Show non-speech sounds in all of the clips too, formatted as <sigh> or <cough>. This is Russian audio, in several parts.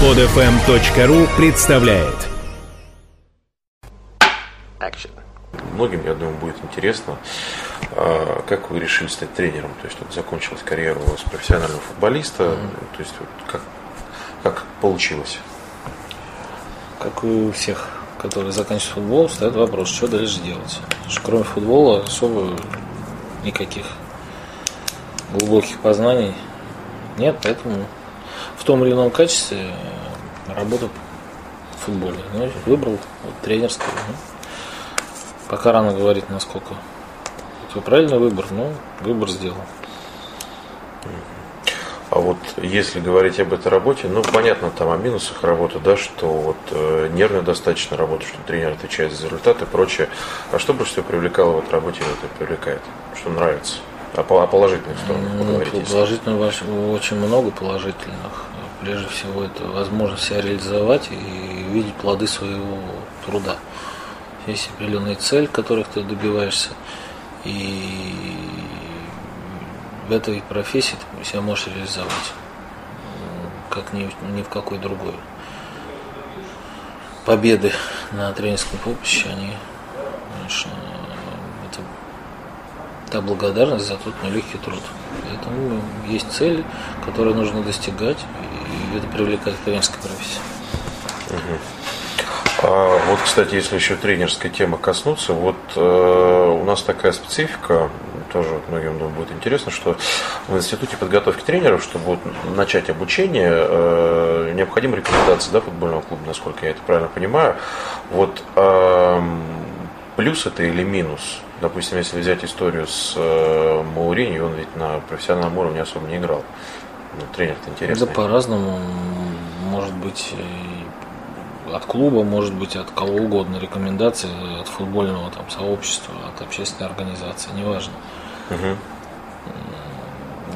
Подфм.ру представляет Action. Многим, я думаю, будет интересно, а, как вы решили стать тренером. То есть вот закончилась карьера у вас профессионального футболиста. То есть вот как, как получилось? Как и у всех, которые заканчивают футбол, стоит вопрос, что дальше делать. Потому что кроме футбола особо никаких глубоких познаний нет, поэтому в том или ином качестве э, работаю в футболе. Ну, выбрал вот, тренерское. Ну, пока рано говорить, насколько это правильный выбор, но выбор сделал. А вот если говорить об этой работе, ну понятно там о минусах работы, да, что вот э, нервно достаточно работа, что тренер отвечает за результаты и прочее. А что больше всего привлекало в этой работе, вот это привлекает? Что нравится? О, по- о положительных сторонах Ну, поговорите. положительных очень много положительных. Прежде всего, это возможность себя реализовать и видеть плоды своего труда. Есть определенная цель, которых ты добиваешься, и в этой профессии ты себя можешь реализовать, м, как ни, ни в какой другой. Победы на тренерском поприще, они, конечно, та благодарность за тот нелегкий труд. Поэтому есть цели, которые нужно достигать, и это привлекает к тренерской профессии. А вот, кстати, если еще тренерской темы коснуться, вот э, у нас такая специфика, тоже многим думаю, будет интересно, что в институте подготовки тренеров, чтобы вот начать обучение, э, необходимы рекомендации да, футбольного клуба, насколько я это правильно понимаю. Вот эм, плюс это или минус? Допустим, если взять историю с э, Маурини, он ведь на профессиональном уровне особо не играл. Ну, тренер-то Да интересный. по-разному, может быть, от клуба, может быть, от кого угодно рекомендации, от футбольного там, сообщества, от общественной организации, неважно. Мгм.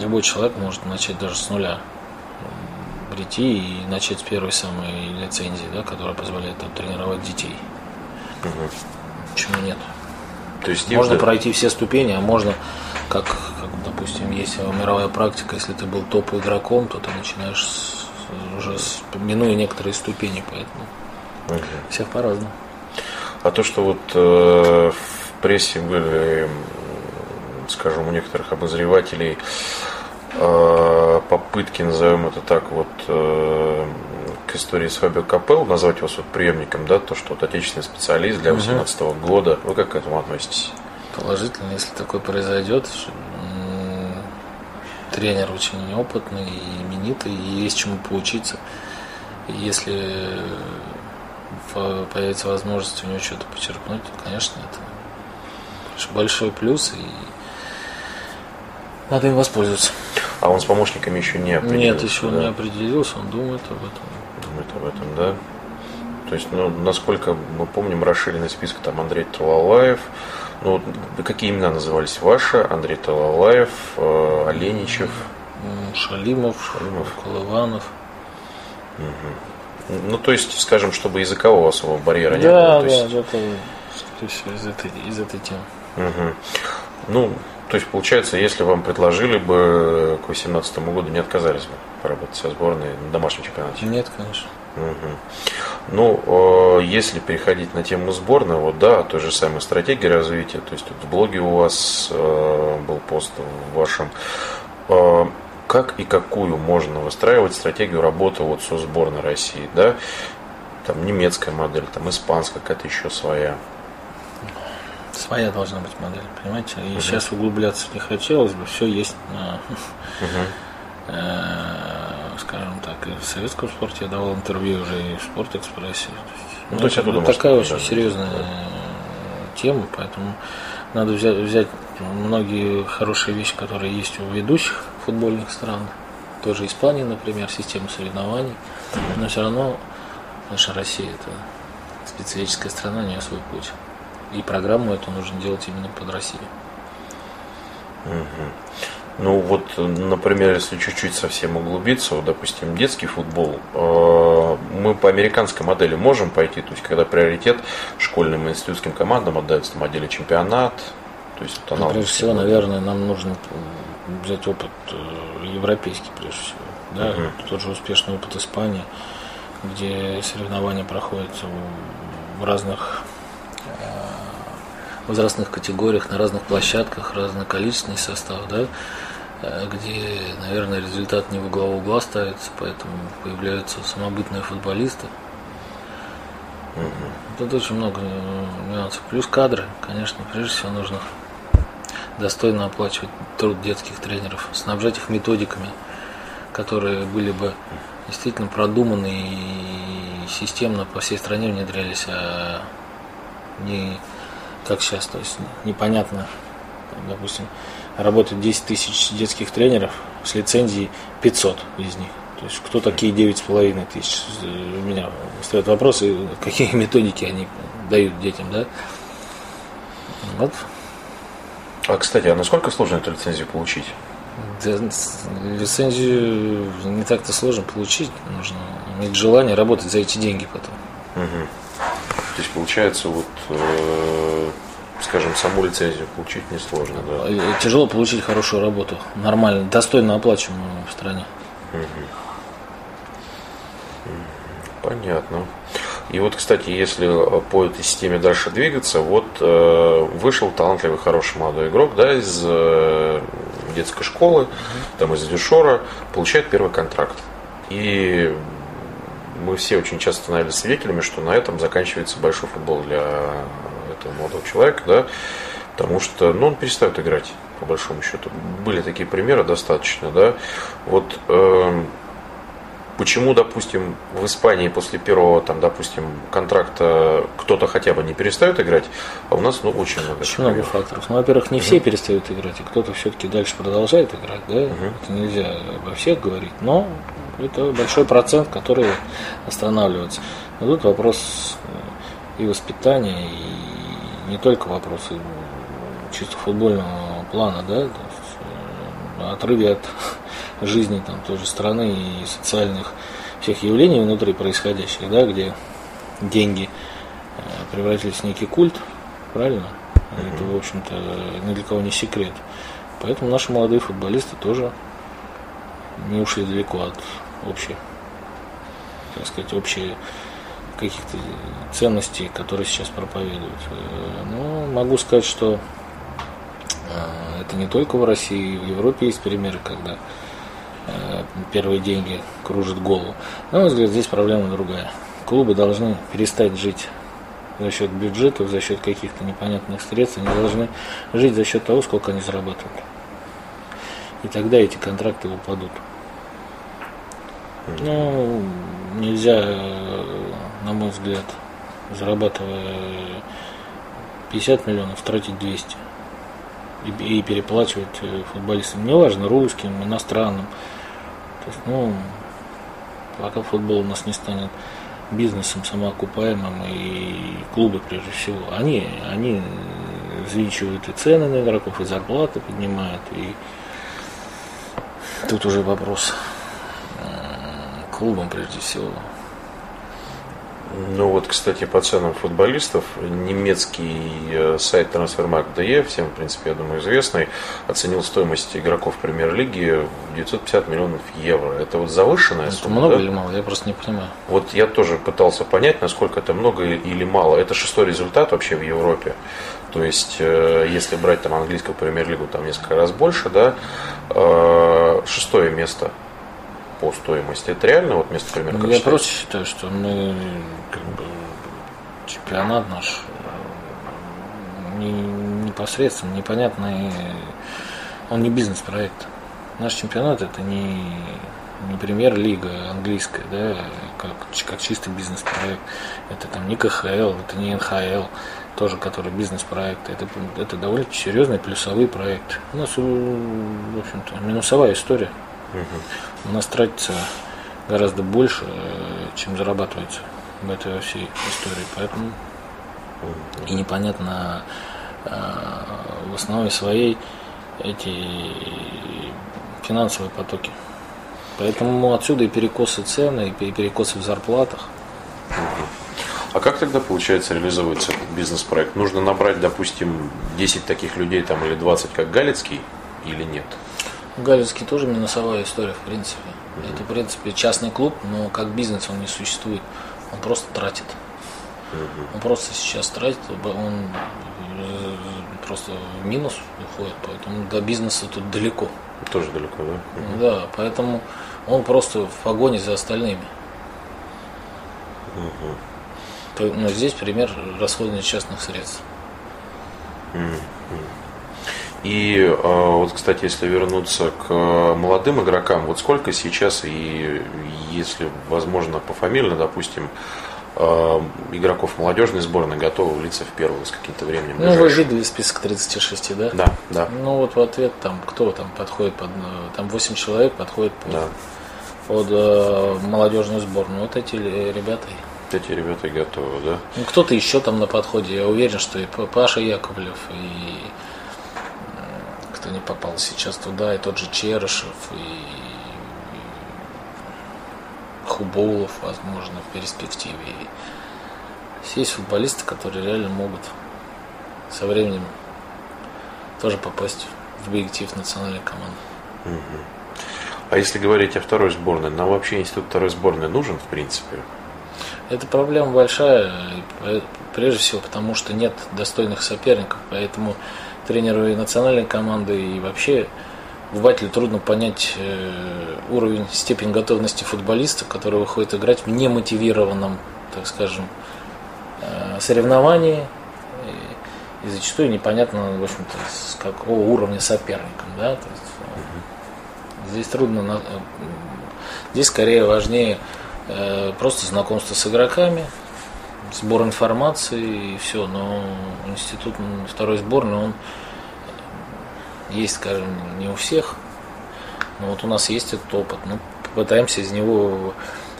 Любой человек может начать даже с нуля прийти и начать с первой самой лицензии, да, которая позволяет там, тренировать детей. Почему нет? То есть Можно именно- пройти все ступени, а можно, как, как, допустим, есть мировая практика, если ты был топ игроком, то ты начинаешь с- уже с, минуя некоторые ступени, поэтому Мгм. всех по-разному. А то, что вот э, в прессе были, скажем, у некоторых обозревателей э, попытки, назовем это так, вот э, к истории с Фабио Капелло, назвать его вот преемником, да, то, что вот отечественный специалист для 2018 года, вы как к этому относитесь? Положительно, если такое произойдет, тренер очень опытный и именитый, и есть чему поучиться. Если в- появится возможность у него что-то почерпнуть, то, конечно, это большой плюс, и надо им воспользоваться. А он с помощниками еще не определился, Нет, еще да? не определился, он думает об этом. Думает об этом, да? То есть, ну, насколько мы помним, расширенный список там Андрей Талалаев. Ну, какие имена назывались ваши? Андрей Талалаев, э, Оленичев. Шалимов, Шалимов. Колыванов. Ну, то есть, скажем, чтобы языкового особого барьера не Да, было. То да, есть, это скорее всего, из этой, из этой темы. мгм. Ну, то есть, получается, если вам предложили бы к 2018 году, не отказались бы поработать со сборной на домашнем чемпионате? Нет, конечно. Мгм. Ну, э, если переходить на тему сборной, вот да, той же самой стратегии развития, то есть вот в блоге у вас э, был пост в вашем, Э, как и какую можно выстраивать стратегию работы вот со сборной России, да, там немецкая модель, там испанская, какая-то еще своя. Своя должна быть модель, понимаете? И сейчас углубляться не хотелось бы, все есть на, э, скажем так, и в советском спорте я давал интервью уже и в Спортэкспрессе. Ну, то есть это такая очень серьезная тема, поэтому надо взять, взять многие хорошие вещи, которые есть у ведущих футбольных стран, тоже Испании, например, система соревнований, но все равно наша Россия это специфическая страна, у нее свой путь. И программу эту нужно делать именно под Россию. Ну вот, например, если чуть-чуть совсем углубиться, вот, допустим, детский футбол, э, мы по американской модели можем пойти, то есть когда приоритет школьным и институтским командам отдается там отделе чемпионат, то есть вот Ну, аналог прежде всего, наверное, нам нужно взять опыт э, европейский, прежде всего. Да? Тот же успешный опыт Испании. где соревнования проходят в разных возрастных категориях, на разных площадках, разный количественный состав, да, э, где, наверное, результат не во главу угла ставится, поэтому появляются самобытные футболисты. Угу. Тут очень много э, нюансов. Плюс кадры, конечно, прежде всего нужно достойно оплачивать труд детских тренеров, снабжать их методиками, которые были бы действительно продуманы и системно по всей стране внедрялись, а не как сейчас, то есть непонятно, допустим, работает 10 тысяч детских тренеров с лицензией 500 из них. То есть кто такие 9,5 тысяч? У меня стоят вопросы, какие <laughs> методики они дают детям, да? Вот. А, кстати, а насколько сложно эту лицензию получить? Да, лицензию не так-то сложно получить. Нужно иметь желание работать за эти деньги потом. Угу. То есть получается, вот, э, скажем, саму лицензию получить несложно, да? Э, тяжело получить хорошую работу, нормально, достойно оплачиваемую в стране. Понятно. И вот, кстати, если по этой системе дальше двигаться, вот э, вышел талантливый, хороший молодой игрок, да, из э, детской школы, mm там из Дюшора, получает первый контракт. И мы все очень часто становились свидетелями, что на этом заканчивается большой футбол для этого молодого человека, да, потому что, ну, он перестает играть, по большому счету. Были такие примеры достаточно, да. Вот э, почему, допустим, в Испании после первого, там, допустим, контракта кто-то хотя бы не перестает играть, а у нас, ну, очень много. Очень много факторов. Ну, во-первых, не все перестают играть, и кто-то все-таки дальше продолжает играть, да. uh Это нельзя обо всех говорить, но это большой процент, который останавливается. Но тут вопрос э, и воспитания, и не только вопросы чисто футбольного плана, да, э, отрыве от <laughs> жизни там той же страны и социальных всех явлений внутри происходящих, да, где деньги э, превратились в некий культ, правильно? Это, в общем-то, ни для кого не секрет. Поэтому наши молодые футболисты тоже не ушли далеко от общей, так сказать, общие каких-то ценностей, которые сейчас проповедуют. Э, но могу сказать, что э, это не только в России, в Европе есть примеры, когда э, первые деньги кружат голову. На мой взгляд, здесь проблема другая. Клубы должны перестать жить за счет бюджетов, за счет каких-то непонятных средств, они должны жить за счет того, сколько они зарабатывают. И тогда эти контракты упадут. Ну, нельзя, на мой взгляд, зарабатывая 50 миллионов, тратить 200 и, и переплачивать э, футболистам, неважно, русским, иностранным. То есть, ну, пока футбол у нас не станет бизнесом самоокупаемым и клубы прежде всего, они, они взвинчивают и цены на игроков, и зарплаты поднимают, и тут уже вопрос клубом прежде всего. Ну вот, кстати, по ценам футболистов, немецкий э, сайт Transfermarkt.de, всем, в принципе, я думаю, известный, оценил стоимость игроков премьер-лиги в 950 миллионов евро. Это вот завышенная это сумма, много да? или мало? Я просто не понимаю. Вот я тоже пытался понять, насколько это много или мало. Это шестой результат вообще в Европе. То есть, э, если брать там английскую премьер-лигу, там несколько раз больше, да, э, шестое место – по стоимости. Это реально вот место примерно? Ну, я считаете? просто считаю, что мы как бы чемпионат наш э, не, непосредственно непонятный, он не бизнес-проект. Наш чемпионат это не, не премьер-лига английская, да, как, как чистый бизнес-проект. Это там не КХЛ, это не НХЛ, тоже который бизнес-проект. Это, это довольно серьезный плюсовый проект. У нас, в общем-то, минусовая история. Угу. У нас тратится гораздо больше, э, чем зарабатывается в этой всей истории. Поэтому и непонятно э, в основе своей эти финансовые потоки. Поэтому отсюда и перекосы цены, и перекосы в зарплатах. А как тогда получается реализовывается этот бизнес-проект? Нужно набрать, допустим, 10 таких людей там или 20, как Галицкий, или нет? Галицкий тоже минусовая история, в принципе. Это, в принципе, частный клуб, но как бизнес он не существует. Он просто тратит. Он просто сейчас тратит, он э, просто в минус уходит, поэтому до бизнеса тут далеко. Тоже далеко, да? Да, поэтому он просто в погоне за остальными. Но здесь пример расходования частных средств. И а, вот, кстати, если вернуться к молодым игрокам, вот сколько сейчас, и если возможно пофамильно, допустим, а, игроков молодежной сборной готовы влиться в первую с каким-то временем? Ну, вы видели список 36, да? Да, да. Ну, вот в ответ там, кто там подходит под... Там 8 человек подходит под, да. под э, молодежную сборную. Вот эти ребята эти ребята готовы, да? Ну, кто-то еще там на подходе. Я уверен, что и Паша Яковлев, и кто не попал сейчас туда, и тот же Черышев, и Хубоулов, возможно, в перспективе. И есть футболисты, которые реально могут со временем тоже попасть в объектив национальной команды. Угу. А если говорить о второй сборной, нам вообще институт второй сборной нужен, в принципе? Это проблема большая, прежде всего потому, что нет достойных соперников, поэтому тренеру и национальной команды и вообще обывателю трудно понять э, уровень, степень готовности футболиста, который выходит играть в немотивированном, так скажем, э, соревновании. И, зачастую непонятно, в общем-то, с какого уровня соперником. Да? То есть, э, здесь трудно, здесь скорее важнее просто знакомство с игроками, сбор информации и все. Но институт второй сборной, он есть, скажем, не у всех. Но вот у нас есть этот опыт. Мы попытаемся из него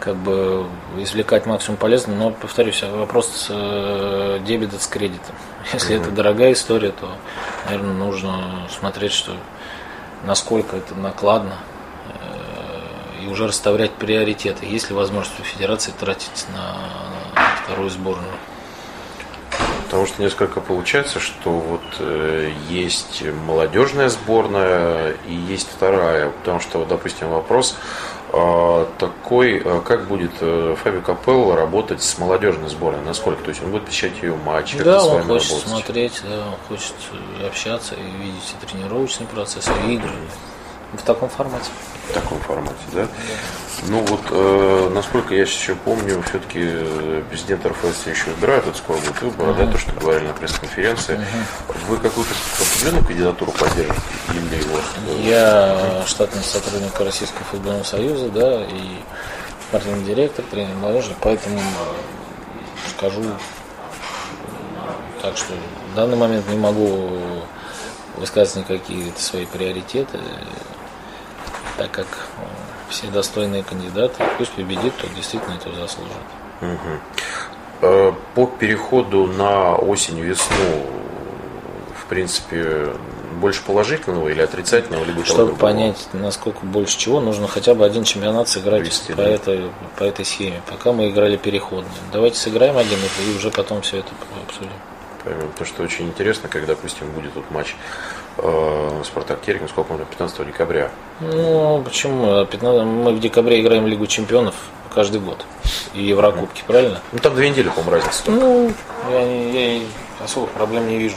как бы извлекать максимум полезного, но, повторюсь, вопрос э, дебетом с кредитом. <laughs> Если mm-hmm. это дорогая история, то, наверное, нужно смотреть, что насколько это накладно э, и уже расставлять приоритеты. Есть ли возможность у федерации тратить на вторую сборную? Потому что несколько получается, что вот э, есть молодежная сборная и есть вторая. Потому что, вот, допустим, вопрос э, такой, э, как будет э, Фаби Капелло работать с молодежной сборной, насколько? То есть он будет посещать ее матчи, да, он хочет работать? смотреть, да, он хочет общаться и видеть и тренировочный процесс, и игры. В таком формате. В таком формате, да? да. Ну вот, э, насколько я еще помню, все-таки э, президент РФС еще избирает, это скоро будет выборы, uh-huh. да, то, что говорили на пресс-конференции. Uh-huh. Вы какую-то определенную кандидатуру поддерживаете? Или вот, э, я штатный сотрудник Российского футбольного союза, да, и спортивный директор, тренер молодежи, поэтому скажу так, что в данный момент не могу высказывать никакие свои приоритеты так как э, все достойные кандидаты, пусть победит, кто действительно это заслужит. Угу. По переходу на осень-весну, в принципе, больше положительного или отрицательного, либо Чтобы понять, насколько больше чего, нужно хотя бы один чемпионат сыграть Вести, по, да. этой, по этой схеме. Пока мы играли переходно. Давайте сыграем один и уже потом все это обсудим. Поймем. То, что очень интересно, когда, допустим, будет вот матч э, Спартак Терекин, сколько он 15 декабря. Ну, почему? 15, мы в декабре играем Лигу чемпионов каждый год. И Еврокубки, правильно? Ну, там две недели, по-моему, разница. Только. Ну, я, я особых проблем не вижу.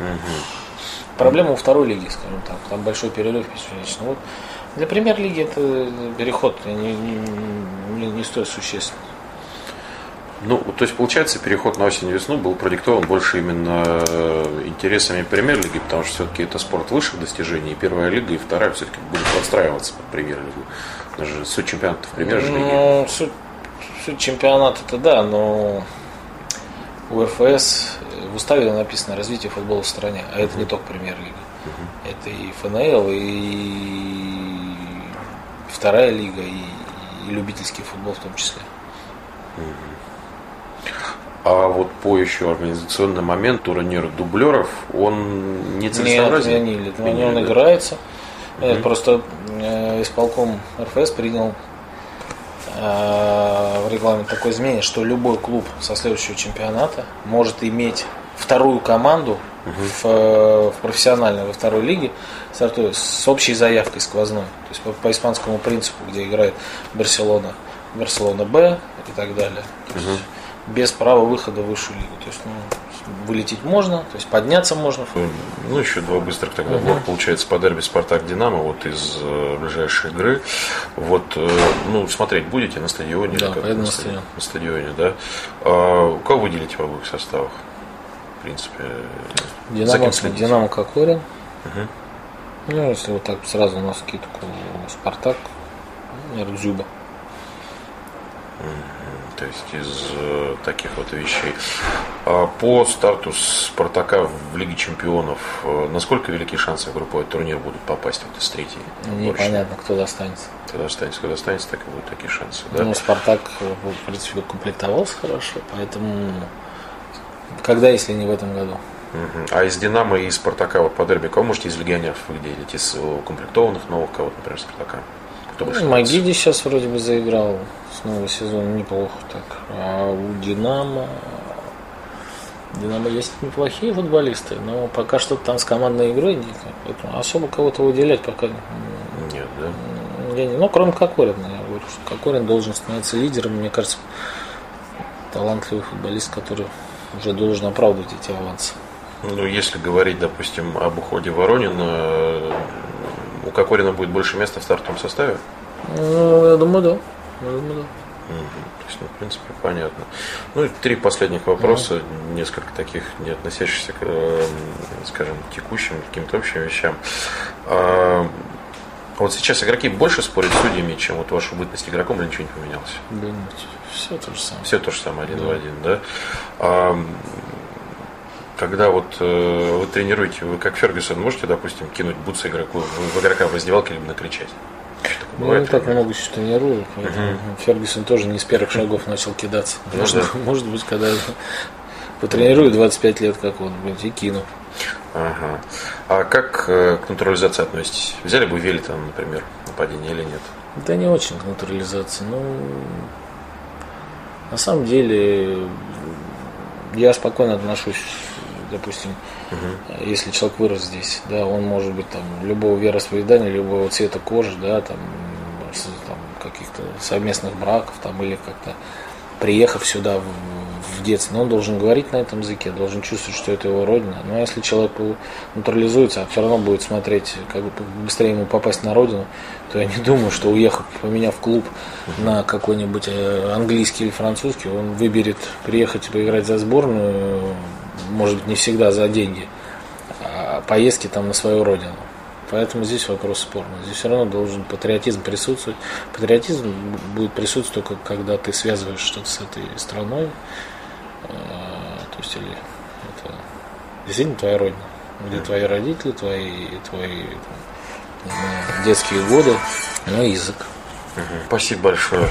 Угу. Проблема у второй лиги, скажем так. Там большой перерыв бесконечный. Вот для премьер-лиги это переход не, не, не, не стоит существенно. Ну, то есть, получается, переход на осень-весну был продиктован больше именно э, интересами премьер-лиги, потому что все-таки это спорт высших достижений, и первая лига, и вторая все-таки будет подстраиваться под премьер-лигу. Даже суть чемпионата в премьер-лиге. Ну, суть, суть чемпионата это да, но у РФС в уставе написано развитие футбола в стране, а это не только премьер-лига. Uh-huh. Это и ФНЛ, и вторая лига, и, и любительский футбол в том числе. Uh-huh. А вот по еще организационный момент турнир дублеров, он не целесообразен? Нет, отменили. отменили он играется. Угу. Просто э, исполком РФС принял э, в регламент такое изменение, что любой клуб со следующего чемпионата может иметь вторую команду в, в профессиональной, во второй лиге, стартует с общей заявкой сквозной. То есть по, по испанскому принципу, где играет Барселона, Барселона Б и так далее. Есть без права выхода в высшую лигу. То есть ну, вылететь можно, то есть подняться можно. Ну, еще два быстрых тогда угу. блок получается по дерби Спартак Динамо, вот из э, ближайшей игры. Вот, э, ну, смотреть будете на стадионе? Да, как? на, стадионе. На стадионе, да. А, кого выделите в обоих составах? В принципе, Динамо, Динамо Кокорин. Угу. Ну, если вот так сразу на скидку Спартак, наверное, Дзюба. То есть из э, таких вот вещей. А по старту Спартака в Лиге Чемпионов, э, насколько велики шансы в групповой турнир будут попасть вот из третьей? Непонятно, кто достанется. Кто достанется, кто достанется, так и будут такие шансы. Да? Ну, Спартак, э, в принципе, комплектовался хорошо, поэтому когда, если не в этом году? А из Динамо и из Спартака вот по дерби, кого можете из легионеров выделить? Из укомплектованных новых кого-то, например, Спартака? Кто ну, Магиди сейчас вроде бы заиграл с нового сезона неплохо так. А у Динамо Динамо есть неплохие футболисты, но пока что там с командной игрой нет. Поэтому особо кого-то выделять пока нет, да? Я не, ну, кроме Кокорина, я говорю, что Кокорин должен становиться лидером. Мне кажется, талантливый футболист, который уже должен оправдывать эти авансы. Ну, если говорить, допустим, об уходе Воронина, у Кокорина будет больше места в стартовом составе? Ну, я думаю, да. Я думаю, да. То есть, ну, в принципе, понятно. Ну и три последних вопроса, mm несколько таких, не относящихся к, э, скажем, текущим, каким-то общим вещам. А, вот сейчас игроки больше спорят с судьями, чем вот вашу бытность игроком, или ничего не поменялось? Да нет, все то же самое. Все то же самое, один да. в один, да? А, когда вот э, вы тренируете, вы как Фергюсон можете, допустим, кинуть бутсы игроку в игрока в раздевалке либо накричать? Ну, бывает, так много еще тренирую, угу. Фергюсон тоже не с первых шагов начал кидаться. Ну, может, да. <laughs> может быть, когда потренирую 25 лет, как он, блин, и кину. Ага. А как э, к натурализации относитесь? Взяли бы Велита, например, нападение или нет? Да не очень к натурализации. Ну, на самом деле, я спокойно отношусь допустим, угу. если человек вырос здесь, да, он может быть там любого вероисповедания, любого цвета кожи, да, там, там каких-то совместных браков, там, или как-то приехав сюда в, в детстве, но он должен говорить на этом языке, должен чувствовать, что это его родина. Но если человек натурализуется, а все равно будет смотреть, как бы быстрее ему попасть на родину, то я <laughs> не думаю, что уехав, поменяв клуб на какой-нибудь э, английский или французский, он выберет приехать и поиграть за сборную может быть, не всегда за деньги, а поездки там на свою родину. Поэтому здесь вопрос спорный. Здесь все равно должен патриотизм присутствовать. Патриотизм будет присутствовать только когда ты связываешь что-то с этой страной. А, то есть, или это действительно твоя родина, где твои родители, твои, твои там, детские годы, ну и язык. Спасибо большое.